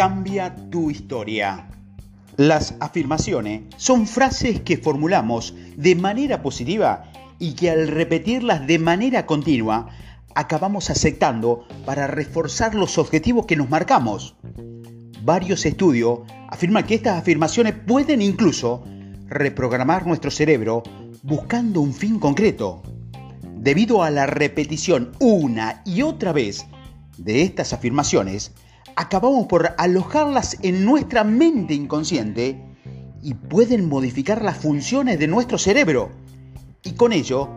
Cambia tu historia. Las afirmaciones son frases que formulamos de manera positiva y que al repetirlas de manera continua acabamos aceptando para reforzar los objetivos que nos marcamos. Varios estudios afirman que estas afirmaciones pueden incluso reprogramar nuestro cerebro buscando un fin concreto. Debido a la repetición una y otra vez de estas afirmaciones, acabamos por alojarlas en nuestra mente inconsciente y pueden modificar las funciones de nuestro cerebro y con ello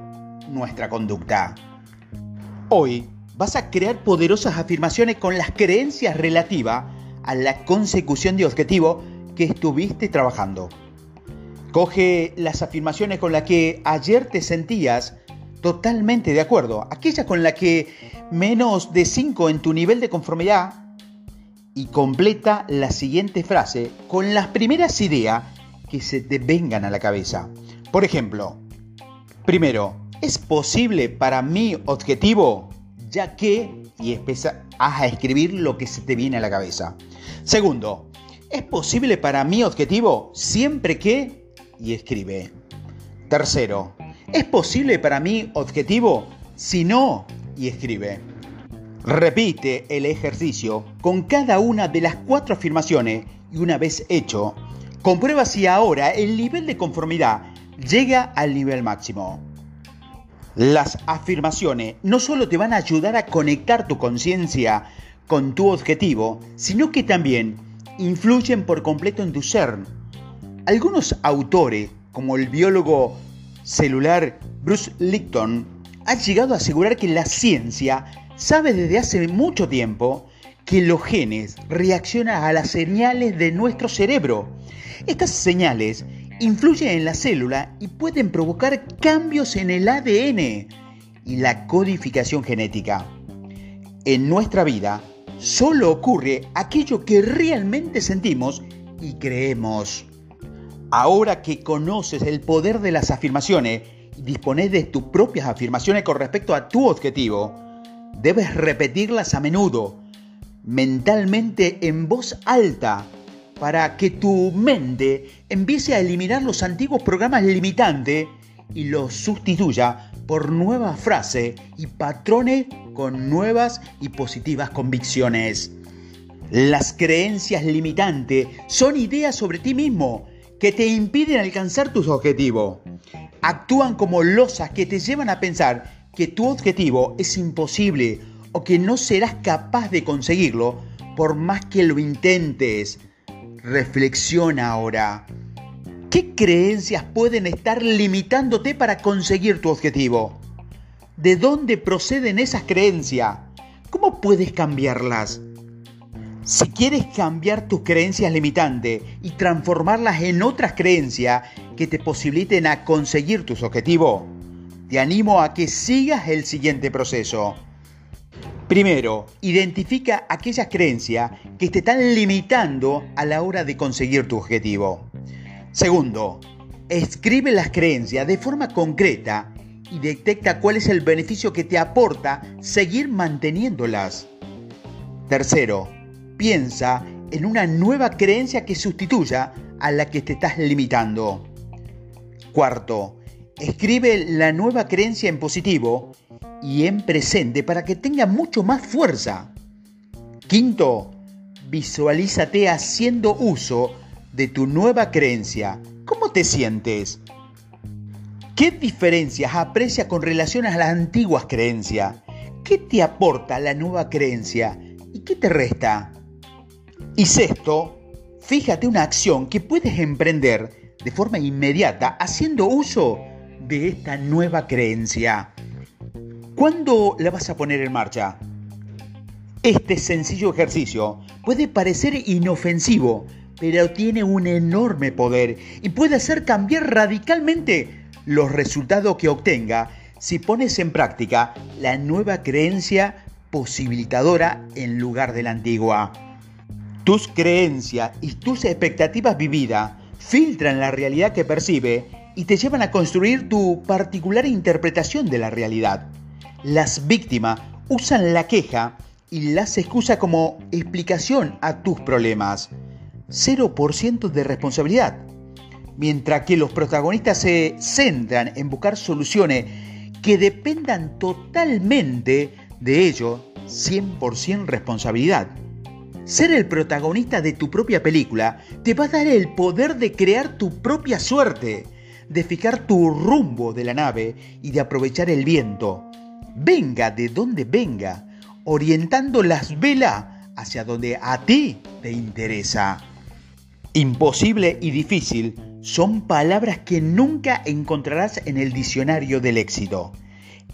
nuestra conducta. Hoy vas a crear poderosas afirmaciones con las creencias relativas a la consecución de objetivo que estuviste trabajando. Coge las afirmaciones con las que ayer te sentías totalmente de acuerdo, aquellas con las que menos de 5 en tu nivel de conformidad y completa la siguiente frase con las primeras ideas que se te vengan a la cabeza. Por ejemplo, primero, ¿es posible para mi objetivo? Ya que, y empiezas a escribir lo que se te viene a la cabeza. Segundo, ¿es posible para mi objetivo siempre que, y escribe. Tercero, ¿es posible para mi objetivo si no, y escribe. Repite el ejercicio con cada una de las cuatro afirmaciones y una vez hecho, comprueba si ahora el nivel de conformidad llega al nivel máximo. Las afirmaciones no solo te van a ayudar a conectar tu conciencia con tu objetivo, sino que también influyen por completo en tu ser. Algunos autores, como el biólogo celular Bruce Lipton, han llegado a asegurar que la ciencia sabe desde hace mucho tiempo que los genes reaccionan a las señales de nuestro cerebro. Estas señales influyen en la célula y pueden provocar cambios en el ADN y la codificación genética. En nuestra vida solo ocurre aquello que realmente sentimos y creemos. Ahora que conoces el poder de las afirmaciones y dispones de tus propias afirmaciones con respecto a tu objetivo, Debes repetirlas a menudo, mentalmente en voz alta, para que tu mente empiece a eliminar los antiguos programas limitantes y los sustituya por nuevas frases y patrones con nuevas y positivas convicciones. Las creencias limitantes son ideas sobre ti mismo que te impiden alcanzar tus objetivos. Actúan como losas que te llevan a pensar que tu objetivo es imposible o que no serás capaz de conseguirlo por más que lo intentes. Reflexiona ahora. ¿Qué creencias pueden estar limitándote para conseguir tu objetivo? ¿De dónde proceden esas creencias? ¿Cómo puedes cambiarlas? Si quieres cambiar tus creencias limitantes y transformarlas en otras creencias que te posibiliten a conseguir tus objetivos, te animo a que sigas el siguiente proceso. Primero, identifica aquellas creencias que te están limitando a la hora de conseguir tu objetivo. Segundo, escribe las creencias de forma concreta y detecta cuál es el beneficio que te aporta seguir manteniéndolas. Tercero, piensa en una nueva creencia que sustituya a la que te estás limitando. Cuarto, Escribe la nueva creencia en positivo y en presente para que tenga mucho más fuerza. Quinto, visualízate haciendo uso de tu nueva creencia. ¿Cómo te sientes? ¿Qué diferencias aprecias con relación a las antiguas creencias? ¿Qué te aporta la nueva creencia y qué te resta? Y sexto, fíjate una acción que puedes emprender de forma inmediata haciendo uso de esta nueva creencia. ¿Cuándo la vas a poner en marcha? Este sencillo ejercicio puede parecer inofensivo, pero tiene un enorme poder y puede hacer cambiar radicalmente los resultados que obtenga si pones en práctica la nueva creencia posibilitadora en lugar de la antigua. Tus creencias y tus expectativas vividas filtran la realidad que percibe y te llevan a construir tu particular interpretación de la realidad. Las víctimas usan la queja y las excusa como explicación a tus problemas. 0% de responsabilidad. Mientras que los protagonistas se centran en buscar soluciones que dependan totalmente de ellos, 100% responsabilidad. Ser el protagonista de tu propia película te va a dar el poder de crear tu propia suerte, de fijar tu rumbo de la nave y de aprovechar el viento. Venga de donde venga, orientando las velas hacia donde a ti te interesa. Imposible y difícil son palabras que nunca encontrarás en el diccionario del éxito.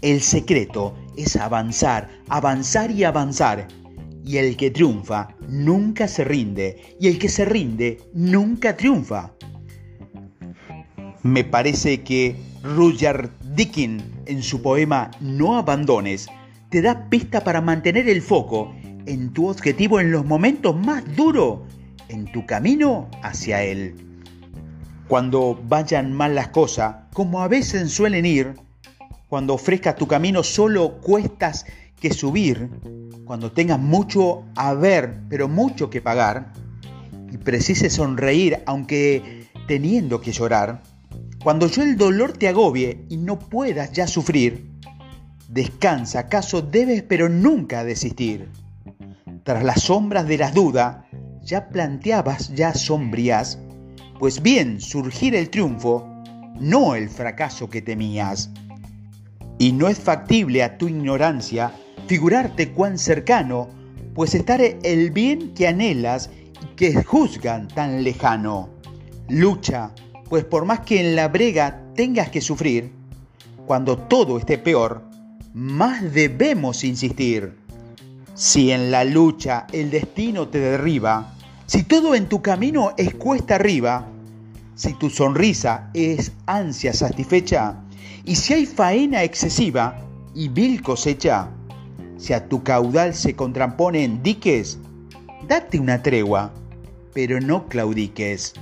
El secreto es avanzar, avanzar y avanzar. Y el que triunfa nunca se rinde. Y el que se rinde nunca triunfa. Me parece que Rudyard Dickin en su poema No abandones te da pista para mantener el foco en tu objetivo en los momentos más duros en tu camino hacia él. Cuando vayan mal las cosas, como a veces suelen ir, cuando ofrezcas tu camino solo cuestas que subir, cuando tengas mucho a ver, pero mucho que pagar, y precises sonreír aunque teniendo que llorar, cuando yo el dolor te agobie y no puedas ya sufrir, descansa, acaso debes pero nunca desistir. Tras las sombras de las dudas, ya planteabas ya sombrías, pues bien surgir el triunfo, no el fracaso que temías y no es factible a tu ignorancia figurarte cuán cercano, pues estar el bien que anhelas y que juzgan tan lejano. Lucha, pues por más que en la brega tengas que sufrir, cuando todo esté peor, más debemos insistir. Si en la lucha el destino te derriba, si todo en tu camino es cuesta arriba, si tu sonrisa es ansia satisfecha, y si hay faena excesiva y vil cosecha, si a tu caudal se contraponen diques, date una tregua, pero no claudiques.